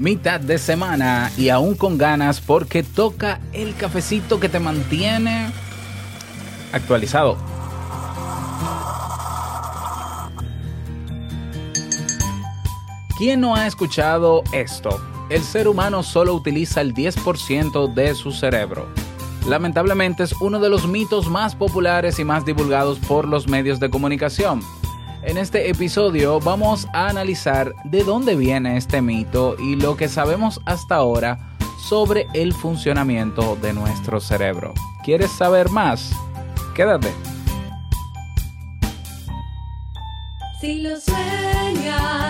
mitad de semana y aún con ganas porque toca el cafecito que te mantiene actualizado. ¿Quién no ha escuchado esto? El ser humano solo utiliza el 10% de su cerebro. Lamentablemente es uno de los mitos más populares y más divulgados por los medios de comunicación. En este episodio vamos a analizar de dónde viene este mito y lo que sabemos hasta ahora sobre el funcionamiento de nuestro cerebro. ¿Quieres saber más? Quédate. Si lo sueñas,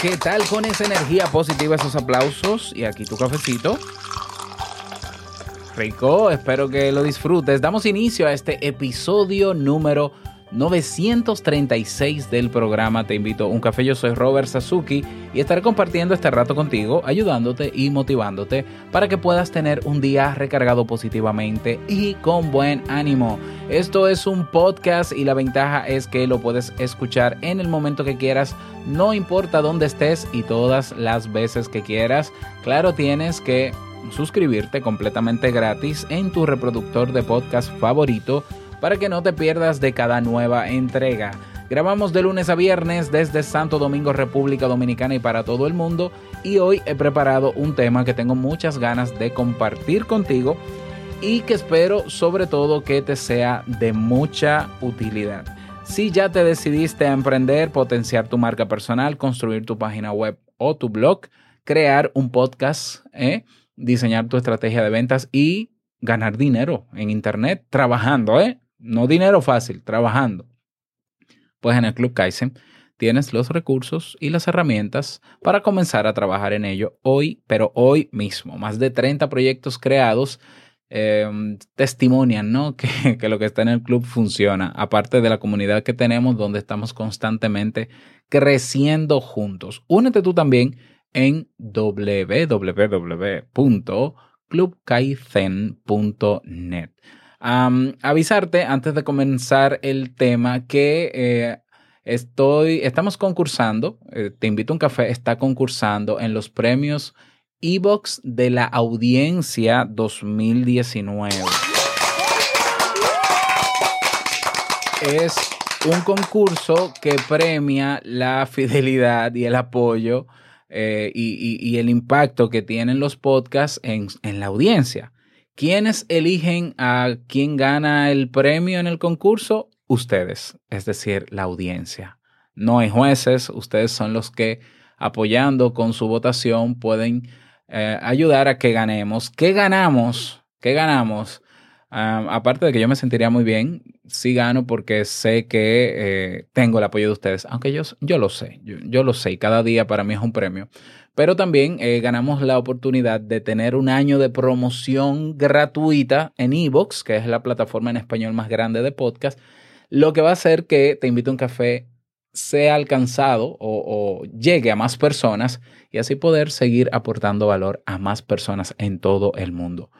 ¿Qué tal con esa energía positiva, esos aplausos? Y aquí tu cafecito. Rico, espero que lo disfrutes. Damos inicio a este episodio número 936 del programa Te invito a un café. Yo soy Robert Sasuki y estaré compartiendo este rato contigo, ayudándote y motivándote para que puedas tener un día recargado positivamente y con buen ánimo. Esto es un podcast y la ventaja es que lo puedes escuchar en el momento que quieras, no importa dónde estés y todas las veces que quieras. Claro, tienes que suscribirte completamente gratis en tu reproductor de podcast favorito para que no te pierdas de cada nueva entrega. Grabamos de lunes a viernes desde Santo Domingo, República Dominicana y para todo el mundo. Y hoy he preparado un tema que tengo muchas ganas de compartir contigo y que espero sobre todo que te sea de mucha utilidad. Si ya te decidiste a emprender, potenciar tu marca personal, construir tu página web o tu blog, crear un podcast, ¿eh? diseñar tu estrategia de ventas y ganar dinero en Internet trabajando, ¿eh? No dinero fácil, trabajando. Pues en el Club Kaizen tienes los recursos y las herramientas para comenzar a trabajar en ello hoy, pero hoy mismo. Más de 30 proyectos creados eh, testimonian ¿no? que, que lo que está en el club funciona, aparte de la comunidad que tenemos donde estamos constantemente creciendo juntos. Únete tú también en www.clubkaizen.net. Avisarte antes de comenzar el tema que eh, estoy, estamos concursando, eh, te invito a un café, está concursando en los premios Evox de la audiencia 2019. Es un concurso que premia la fidelidad y el apoyo eh, y, el impacto que tienen los podcasts en la audiencia. ¿Quiénes eligen a quién gana el premio en el concurso? Ustedes, es decir, la audiencia. No hay jueces, ustedes son los que apoyando con su votación pueden eh, ayudar a que ganemos. ¿Qué ganamos? ¿Qué ganamos? Aparte de que yo me sentiría muy bien, sí gano porque sé que eh, tengo el apoyo de ustedes, aunque yo, yo lo sé, yo, yo lo sé y cada día para mí es un premio. Pero también eh, ganamos la oportunidad de tener un año de promoción gratuita en Evox, que es la plataforma en español más grande de podcast, lo que va a hacer que Te invito a un café sea alcanzado o, o llegue a más personas y así poder seguir aportando valor a más personas en todo el mundo.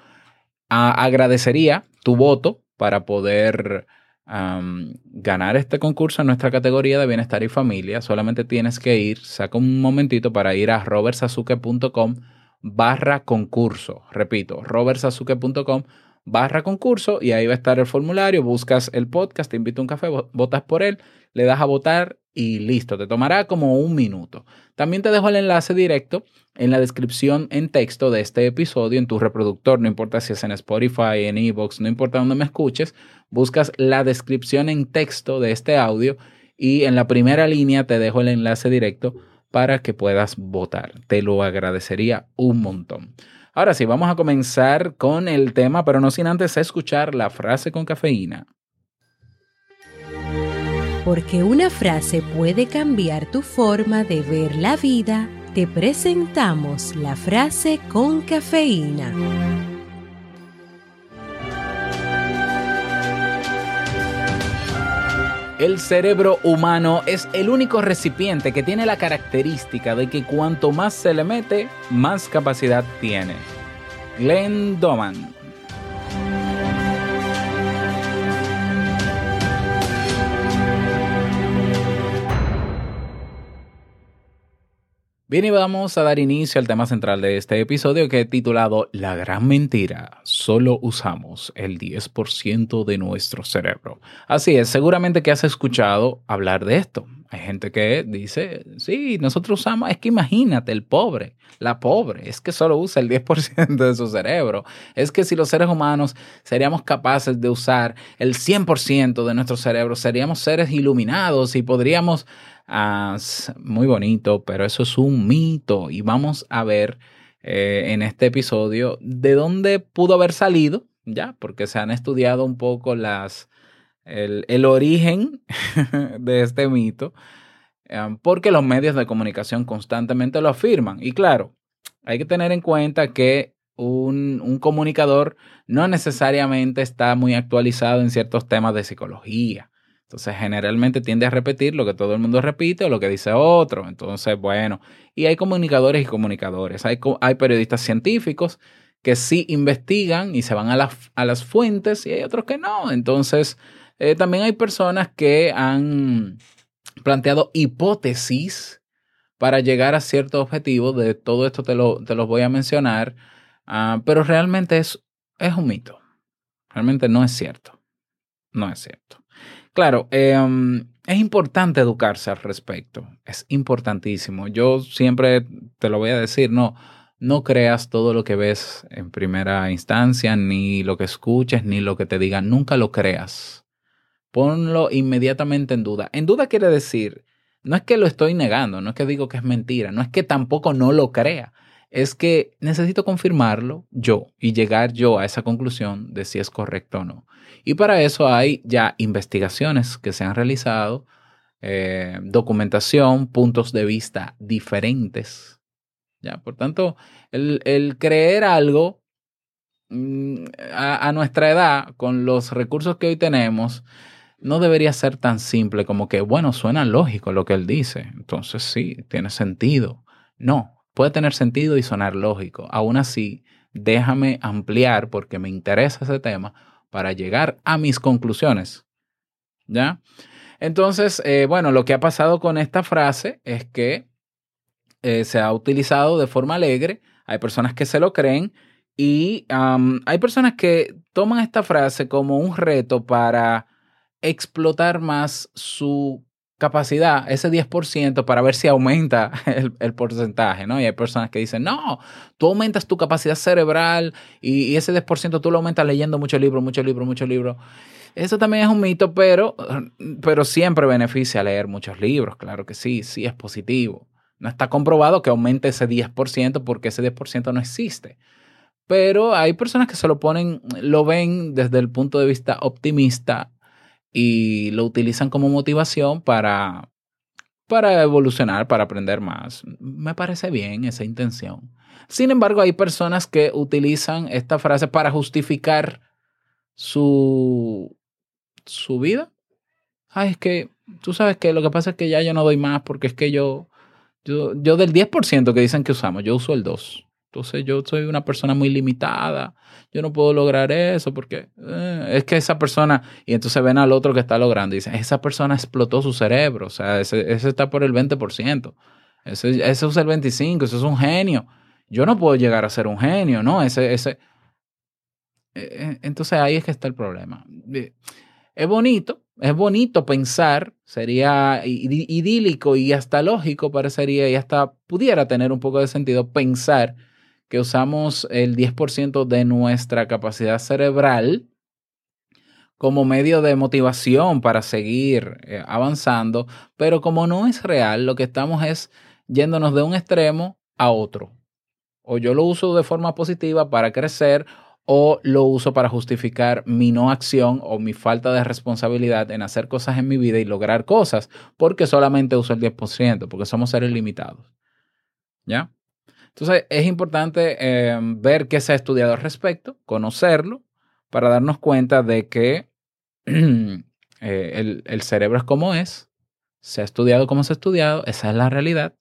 Agradecería tu voto para poder ganar este concurso en nuestra categoría de bienestar y familia. Solamente tienes que ir, saca un momentito para ir a robertsazuke.com barra concurso. Repito, robertsazuke.com barra concurso y ahí va a estar el formulario, buscas el podcast, te invito a un café, vo- votas por él, le das a votar y listo, te tomará como un minuto. También te dejo el enlace directo en la descripción en texto de este episodio en tu reproductor, no importa si es en Spotify, en Evox, no importa dónde me escuches, buscas la descripción en texto de este audio y en la primera línea te dejo el enlace directo para que puedas votar. Te lo agradecería un montón. Ahora sí, vamos a comenzar con el tema, pero no sin antes escuchar la frase con cafeína. Porque una frase puede cambiar tu forma de ver la vida, te presentamos la frase con cafeína. El cerebro humano es el único recipiente que tiene la característica de que cuanto más se le mete, más capacidad tiene. Glenn Doman. Bien, y vamos a dar inicio al tema central de este episodio que he titulado La gran mentira. Solo usamos el 10% de nuestro cerebro. Así es, seguramente que has escuchado hablar de esto. Hay gente que dice, sí, nosotros usamos, es que imagínate, el pobre, la pobre, es que solo usa el 10% de su cerebro. Es que si los seres humanos seríamos capaces de usar el 100% de nuestro cerebro, seríamos seres iluminados y podríamos Ah, muy bonito, pero eso es un mito. Y vamos a ver eh, en este episodio de dónde pudo haber salido, ya, porque se han estudiado un poco las, el, el origen de este mito, eh, porque los medios de comunicación constantemente lo afirman. Y claro, hay que tener en cuenta que un, un comunicador no necesariamente está muy actualizado en ciertos temas de psicología. Entonces, generalmente tiende a repetir lo que todo el mundo repite o lo que dice otro. Entonces, bueno, y hay comunicadores y comunicadores. Hay, hay periodistas científicos que sí investigan y se van a, a las fuentes y hay otros que no. Entonces, eh, también hay personas que han planteado hipótesis para llegar a cierto objetivo. De todo esto te, lo, te los voy a mencionar, ah, pero realmente es, es un mito. Realmente no es cierto. No es cierto. Claro, eh, es importante educarse al respecto. Es importantísimo. Yo siempre te lo voy a decir, no, no creas todo lo que ves en primera instancia, ni lo que escuches, ni lo que te digan. Nunca lo creas. Ponlo inmediatamente en duda. En duda quiere decir, no es que lo estoy negando, no es que digo que es mentira, no es que tampoco no lo crea. Es que necesito confirmarlo yo y llegar yo a esa conclusión de si es correcto o no. Y para eso hay ya investigaciones que se han realizado, eh, documentación, puntos de vista diferentes. ¿ya? Por tanto, el, el creer algo mm, a, a nuestra edad, con los recursos que hoy tenemos, no debería ser tan simple como que, bueno, suena lógico lo que él dice. Entonces sí, tiene sentido. No, puede tener sentido y sonar lógico. Aún así, déjame ampliar porque me interesa ese tema para llegar a mis conclusiones. ¿Ya? Entonces, eh, bueno, lo que ha pasado con esta frase es que eh, se ha utilizado de forma alegre, hay personas que se lo creen y hay personas que toman esta frase como un reto para explotar más su capacidad, ese 10%, para ver si aumenta el, porcentaje, ¿no? Y hay personas que dicen, no, tú aumentas tu capacidad cerebral y, y ese 10% tú lo aumentas leyendo muchos libros, muchos libros, muchos libros. Eso también es un mito, pero, pero siempre beneficia leer muchos libros, claro que sí, sí es positivo. No está comprobado que aumente ese 10% porque ese 10% no existe. Pero hay personas que se lo ponen, lo ven desde el punto de vista optimista y lo utilizan como motivación para, para evolucionar, para aprender más. Me parece bien esa intención. Sin embargo, hay personas que utilizan esta frase para justificar su, su vida. Ay, es que tú sabes que lo que pasa es que ya yo no doy más porque es que yo, yo, yo del 10% que dicen que usamos, yo uso el 2%. Entonces yo soy una persona muy limitada, yo no puedo lograr eso porque eh, es que esa persona, y entonces ven al otro que está logrando y dicen, esa persona explotó su cerebro, o sea, ese, ese está por el 20%, ese, ese usa el 25%, ese es un genio. Yo no puedo llegar a ser un genio, ¿no? Ese, ese. Eh, entonces ahí es que está el problema. Es bonito, es bonito pensar, sería idílico y hasta lógico parecería y hasta pudiera tener un poco de sentido pensar que usamos el 10% de nuestra capacidad cerebral como medio de motivación para seguir eh, avanzando, pero como no es real, lo que estamos es yéndonos de un extremo a otro. O yo lo uso de forma positiva para crecer o lo uso para justificar mi no acción o mi falta de responsabilidad en hacer cosas en mi vida y lograr cosas porque solamente uso el 10%, porque somos seres limitados. ¿Ya? Entonces es importante eh, ver qué se ha estudiado al respecto, conocerlo, para darnos cuenta de que eh, el, el cerebro es como es, se ha estudiado como se ha estudiado, esa es la realidad,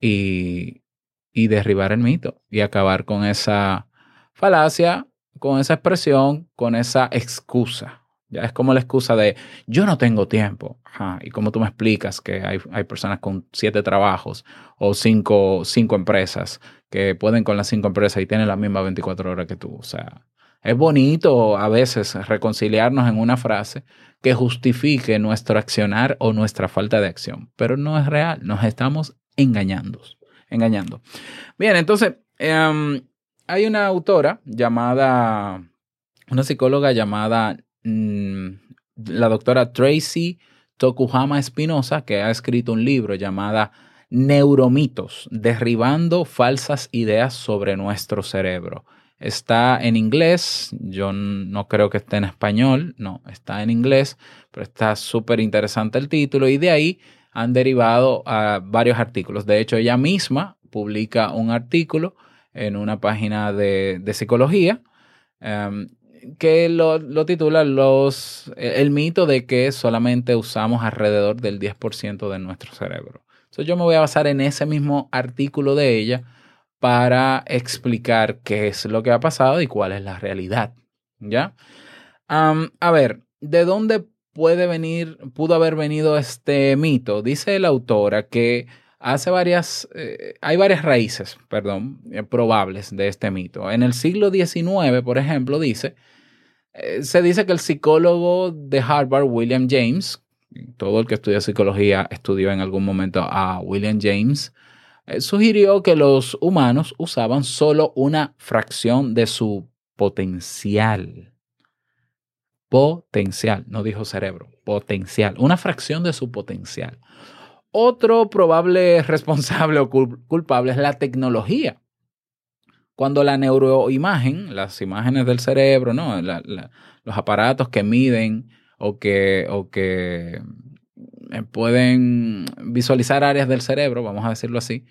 y, y derribar el mito y acabar con esa falacia, con esa expresión, con esa excusa. Ya es como la excusa de yo no tengo tiempo. Ajá, y como tú me explicas que hay, hay personas con siete trabajos o cinco, cinco empresas que pueden con las cinco empresas y tienen las mismas 24 horas que tú. O sea, es bonito a veces reconciliarnos en una frase que justifique nuestro accionar o nuestra falta de acción, pero no es real, nos estamos engañando. engañando. Bien, entonces, em, hay una autora llamada, una psicóloga llamada mm, la doctora Tracy Tokuhama Espinosa, que ha escrito un libro llamada Neuromitos, derribando falsas ideas sobre nuestro cerebro. Está en inglés, yo no creo que esté en español, no, está en inglés, pero está súper interesante el título y de ahí han derivado varios artículos. De hecho, ella misma publica un artículo en una página de, de psicología um, que lo, lo titula los, El mito de que solamente usamos alrededor del 10% de nuestro cerebro. Entonces yo me voy a basar en ese mismo artículo de ella para explicar qué es lo que ha pasado y cuál es la realidad. ¿Ya? A ver, ¿de dónde puede venir, pudo haber venido este mito? Dice la autora que hace varias, eh, hay varias raíces, perdón, eh, probables de este mito. En el siglo XIX, por ejemplo, dice, eh, se dice que el psicólogo de Harvard, William James, todo el que estudia psicología estudió en algún momento a William James, sugirió que los humanos usaban solo una fracción de su potencial. Potencial, no dijo cerebro, potencial, una fracción de su potencial. Otro probable responsable o cul culpable es la tecnología. Cuando la neuroimagen, las imágenes del cerebro, ¿no? Los aparatos que miden o que, o que pueden visualizar áreas del cerebro, vamos a decirlo así.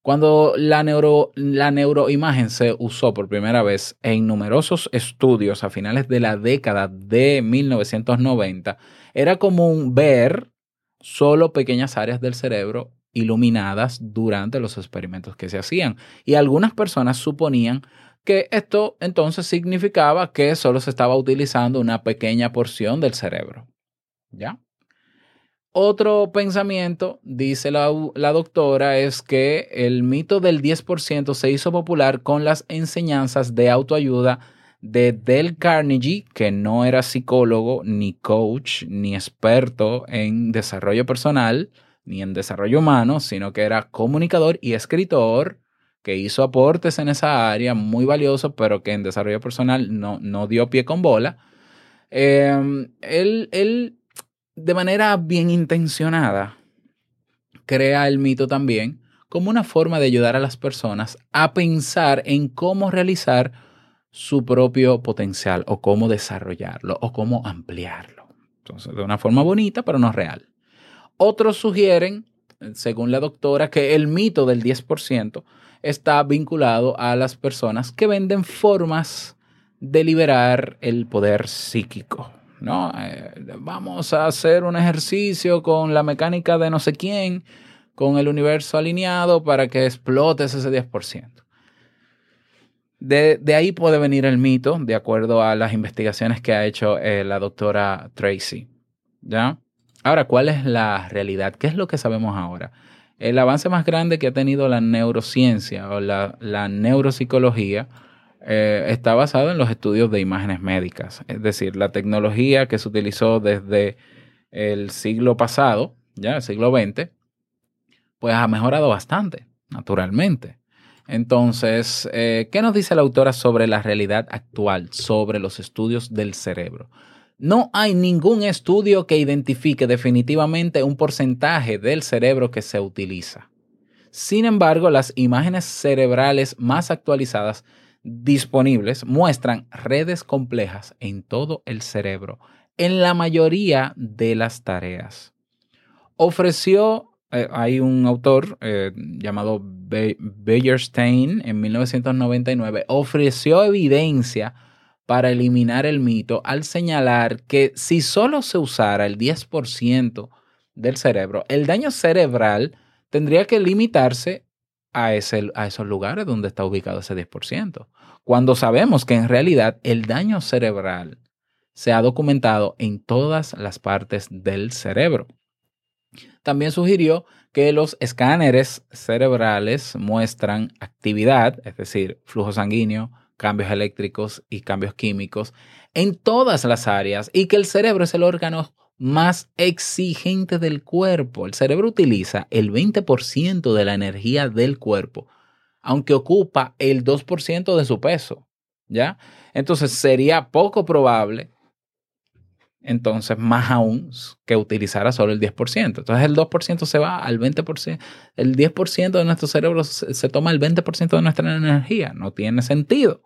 Cuando la, neuro, la neuroimagen se usó por primera vez en numerosos estudios a finales de la década de 1990, era común ver solo pequeñas áreas del cerebro iluminadas durante los experimentos que se hacían. Y algunas personas suponían que esto entonces significaba que solo se estaba utilizando una pequeña porción del cerebro. ¿Ya? Otro pensamiento, dice la, la, doctora, es que el mito del 10% se hizo popular con las enseñanzas de autoayuda de Del Carnegie, que no era psicólogo, ni coach, ni experto en desarrollo personal, ni en desarrollo humano, sino que era comunicador y escritor, que hizo aportes en esa área muy valiosos, pero que en desarrollo personal no, no dio pie con bola. Eh, él, él de manera bien intencionada, crea el mito también como una forma de ayudar a las personas a pensar en cómo realizar su propio potencial o cómo desarrollarlo o cómo ampliarlo. Entonces, de una forma bonita, pero no real. Otros sugieren, según la doctora, que el mito del 10% está vinculado a las personas que venden formas de liberar el poder psíquico. ¿no? Eh, vamos a hacer un ejercicio con la mecánica de no sé quién, con el universo alineado para que explotes ese 10%. De, de ahí puede venir el mito, de acuerdo a las investigaciones que ha hecho eh, la doctora Tracy. ¿Ya? Ahora, ¿cuál es la realidad? ¿Qué es lo que sabemos ahora? El avance más grande que ha tenido la neurociencia o la, la neuropsicología eh, está basado en los estudios de imágenes médicas. Es decir, la tecnología que se utilizó desde el siglo pasado, ya el siglo XX, pues ha mejorado bastante, naturalmente. Entonces, eh, ¿qué nos dice la autora sobre la realidad actual, sobre los estudios del cerebro? No hay ningún estudio que identifique definitivamente un porcentaje del cerebro que se utiliza. Sin embargo, las imágenes cerebrales más actualizadas disponibles muestran redes complejas en todo el cerebro, en la mayoría de las tareas. Ofreció, eh, hay un autor eh, llamado Be Bejerstein en 1999, ofreció evidencia para eliminar el mito al señalar que si solo se usara el 10% del cerebro, el daño cerebral tendría que limitarse a, ese, a esos lugares donde está ubicado ese 10%, cuando sabemos que en realidad el daño cerebral se ha documentado en todas las partes del cerebro. También sugirió que los escáneres cerebrales muestran actividad, es decir, flujo sanguíneo, cambios eléctricos y cambios químicos en todas las áreas y que el cerebro es el órgano más exigente del cuerpo. El cerebro utiliza el 20% de la energía del cuerpo, aunque ocupa el 2% de su peso, ¿ya? Entonces sería poco probable, entonces más aún, que utilizara solo el 10%. Entonces el 2% se va al 20%, el 10% de nuestro cerebro se, toma el 20% de nuestra energía. No tiene sentido.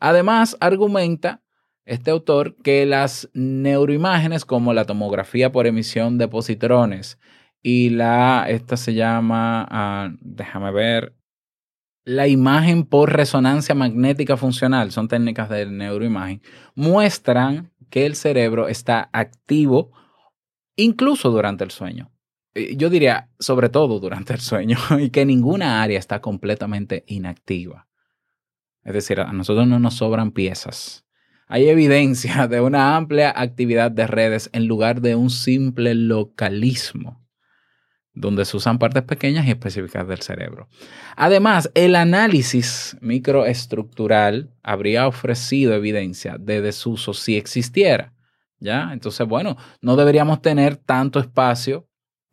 Además, argumenta este autor que las neuroimágenes como la tomografía por emisión de positrones y la, esta se llama, ah, déjame ver, la imagen por resonancia magnética funcional, son técnicas de neuroimagen, muestran que el cerebro está activo incluso durante el sueño. Eh, Yo diría, sobre todo durante el sueño, y que ninguna área está completamente inactiva. Es decir, a nosotros no nos sobran piezas hay evidencia de una amplia actividad de redes en lugar de un simple localismo, donde se usan partes pequeñas y específicas del cerebro. Además, el análisis microestructural habría ofrecido evidencia de desuso si existiera. ¿Ya? Entonces, bueno, no deberíamos tener tanto espacio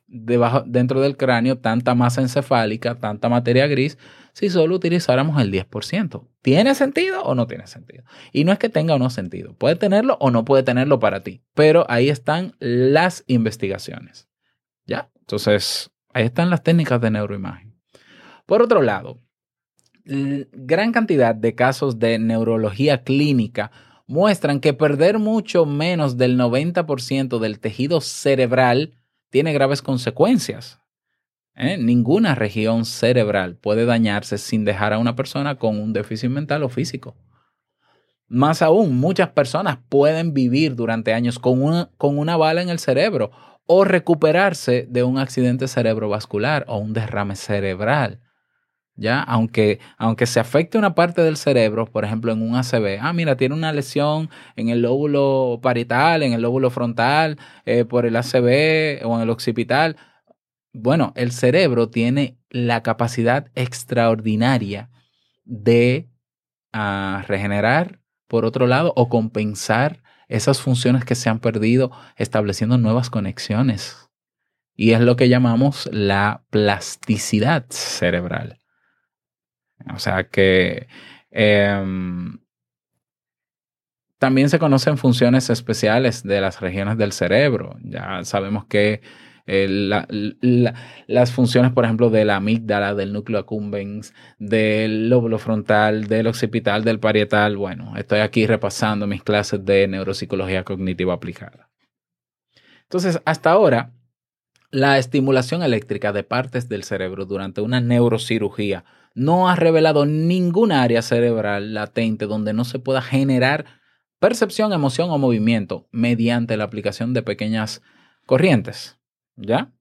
debajo, dentro del cráneo, tanta masa encefálica, tanta materia gris, si solo utilizáramos el 10%. ¿Tiene sentido o no tiene sentido? Y no es que tenga o no sentido. Puede tenerlo o no puede tenerlo para ti. Pero ahí están las investigaciones. ¿Ya? Entonces, ahí están las técnicas de neuroimagen. Por otro lado, gran cantidad de casos de neurología clínica muestran que perder mucho menos del 90% del tejido cerebral tiene graves consecuencias. ¿eh? Ninguna región cerebral puede dañarse sin dejar a una persona con un déficit mental o físico. Más aún, muchas personas pueden vivir durante años con una, con una bala en el cerebro o recuperarse de un accidente cerebrovascular o un derrame cerebral. ¿Ya? Aunque, aunque se afecte una parte del cerebro, por ejemplo, en un ACV, ah, mira, tiene una lesión en el lóbulo parietal, en el lóbulo frontal, eh, por el ACV o en el occipital, bueno, el cerebro tiene la capacidad extraordinaria de uh, regenerar, por otro lado, o compensar esas funciones que se han perdido estableciendo nuevas conexiones. Y es lo que llamamos la plasticidad cerebral. O sea que eh, también se conocen funciones especiales de las regiones del cerebro. Ya sabemos que eh, la, la, las funciones, por ejemplo, de la amígdala, del núcleo accumbens, del lóbulo frontal, del occipital, del parietal. Bueno, estoy aquí repasando mis clases de neuropsicología cognitiva aplicada. Entonces, hasta ahora, la estimulación eléctrica de partes del cerebro durante una neurocirugía no ha revelado ninguna área cerebral latente donde no se pueda generar percepción, emoción o movimiento mediante la aplicación de pequeñas corrientes. ¿Ya?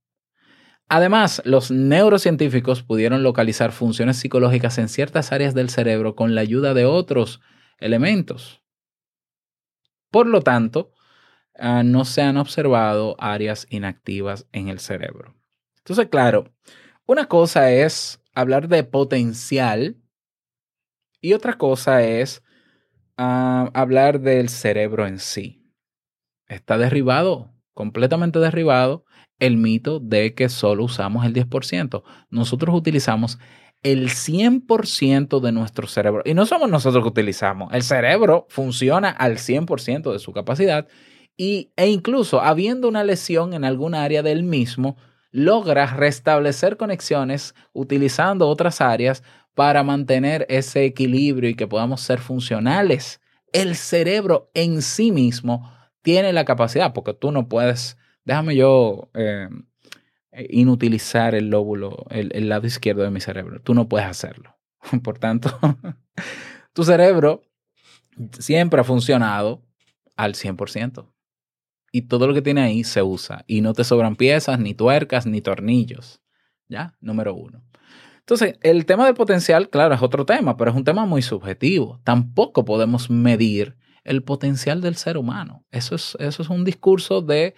Además, los neurocientíficos pudieron localizar funciones psicológicas en ciertas áreas del cerebro con la ayuda de otros elementos. Por lo tanto, uh, no se han observado áreas inactivas en el cerebro. Entonces, claro, una cosa es hablar de potencial Y otra cosa es ah, hablar del cerebro en sí. Está derribado, completamente derribado, el mito de que solo usamos el 10%. Nosotros utilizamos el 100% de nuestro cerebro. Y no somos nosotros que utilizamos. El cerebro funciona al 100% de su capacidad y, e incluso habiendo una lesión en alguna área del mismo, logra restablecer conexiones utilizando otras áreas para mantener ese equilibrio y que podamos ser funcionales. El cerebro en sí mismo tiene la capacidad, porque tú no puedes, déjame yo eh, inutilizar el lóbulo, el, el lado izquierdo de mi cerebro. Tú no puedes hacerlo. Por tanto, tu cerebro siempre ha funcionado al 100%. Y todo lo que tiene ahí se usa. Y no te sobran piezas, ni tuercas, ni tornillos. ¿Ya? Número uno. Entonces, el tema del potencial, claro, es otro tema, pero es un tema muy subjetivo. Tampoco podemos medir el potencial del ser humano. Eso es, eso es un discurso de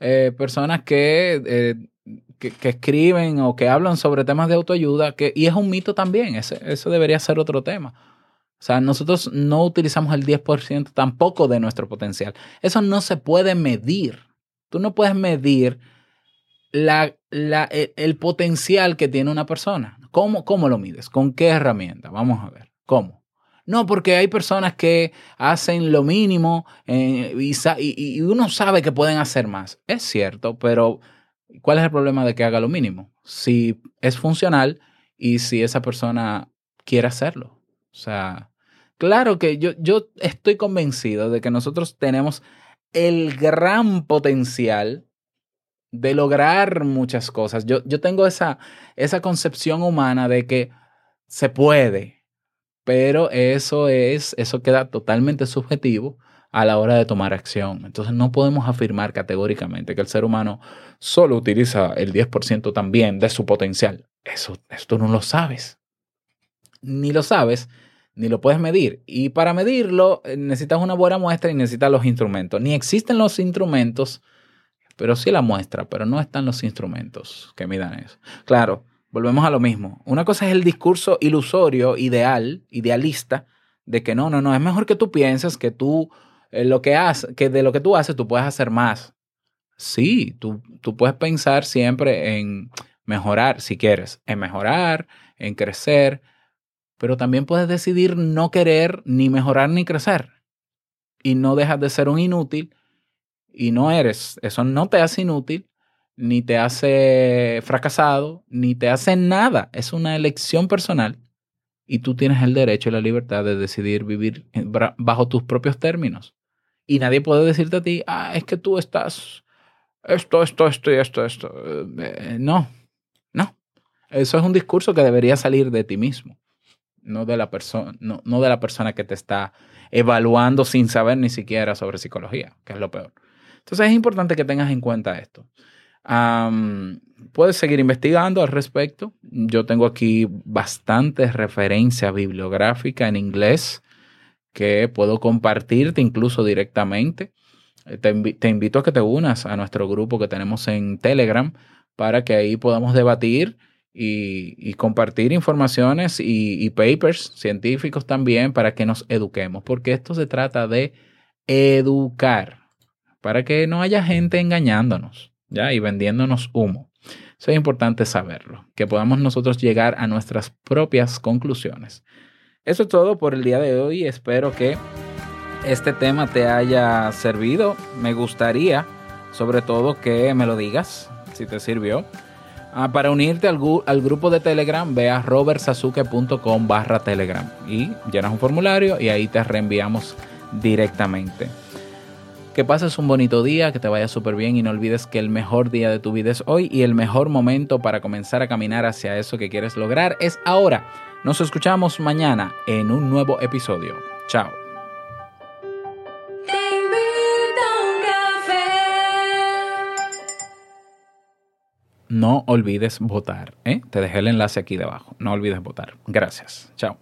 eh, personas que, eh, que, que escriben o que hablan sobre temas de autoayuda, que, y es un mito también. Ese- eso debería ser otro tema. O sea, nosotros no utilizamos el 10% tampoco de nuestro potencial. Eso no se puede medir. Tú no puedes medir la, la- el, el potencial que tiene una persona. ¿Cómo, ¿Cómo lo mides? ¿Con qué herramienta? Vamos a ver. ¿Cómo? No, porque hay personas que hacen lo mínimo eh, y, y uno sabe que pueden hacer más. Es cierto, pero ¿cuál es el problema de que haga lo mínimo? Si es funcional y si esa persona quiere hacerlo. O sea, claro que yo, yo estoy convencido de que nosotros tenemos el gran potencial de lograr muchas cosas. Yo, yo tengo esa, esa concepción humana de que se puede, pero eso es, eso queda totalmente subjetivo a la hora de tomar acción. Entonces no podemos afirmar categóricamente que el ser humano solo utiliza el 10% también de su potencial. Eso, esto no lo sabes. Ni lo sabes, ni lo puedes medir. Y para medirlo eh, necesitas una buena muestra y necesitas los instrumentos. Ni existen los instrumentos, pero sí la muestra, pero no están los instrumentos que midan eso. Claro, volvemos a lo mismo. Una cosa es el discurso ilusorio, ideal, idealista, de que no, no, no, es mejor que tú pienses que tú, eh, lo que haces, que de lo que tú haces tú puedes hacer más. Sí, tú, tú puedes pensar siempre en mejorar, si quieres, en mejorar, en crecer, pero también puedes decidir no querer ni mejorar ni crecer. Y no dejas de ser un inútil y no eres. Eso no te hace inútil, ni te hace fracasado, ni te hace nada. Es una elección personal y tú tienes el derecho y la libertad de decidir vivir bajo tus propios términos. Y nadie puede decirte a ti, ah, es que tú estás esto, esto, esto y esto, esto. Eh, no, no. Eso es un discurso que debería salir de ti mismo, no de la persona, no, no de la persona que te está evaluando sin saber ni siquiera sobre psicología, que es lo peor. Entonces es importante que tengas en cuenta esto. Puedes seguir investigando al respecto. Yo tengo aquí bastantes referencias bibliográficas en inglés que puedo compartirte incluso directamente. Eh, Te, invi- te invito a que te unas a nuestro grupo que tenemos en Telegram para que ahí podamos debatir y, compartir informaciones y papers científicos también para que nos eduquemos, porque esto se trata de educar, para que no haya gente engañándonos, ¿ya? Y vendiéndonos humo. Eso es importante saberlo, que podamos nosotros llegar a nuestras propias conclusiones. Eso es todo por el día de hoy. Espero que este tema te haya servido. Me gustaría, sobre todo, que me lo digas si te sirvió. Ah, para unirte al, grupo de Telegram, ve a robertsazuke.com barra Telegram y llenas un formulario y ahí te reenviamos directamente. Que pases un bonito día, que te vaya súper bien y no olvides que el mejor día de tu vida es hoy y el mejor momento para comenzar a caminar hacia eso que quieres lograr es ahora. Nos escuchamos mañana en un nuevo episodio. Chao. No olvides votar. ¿eh? Te dejé el enlace aquí debajo. No olvides votar. Gracias. Chao.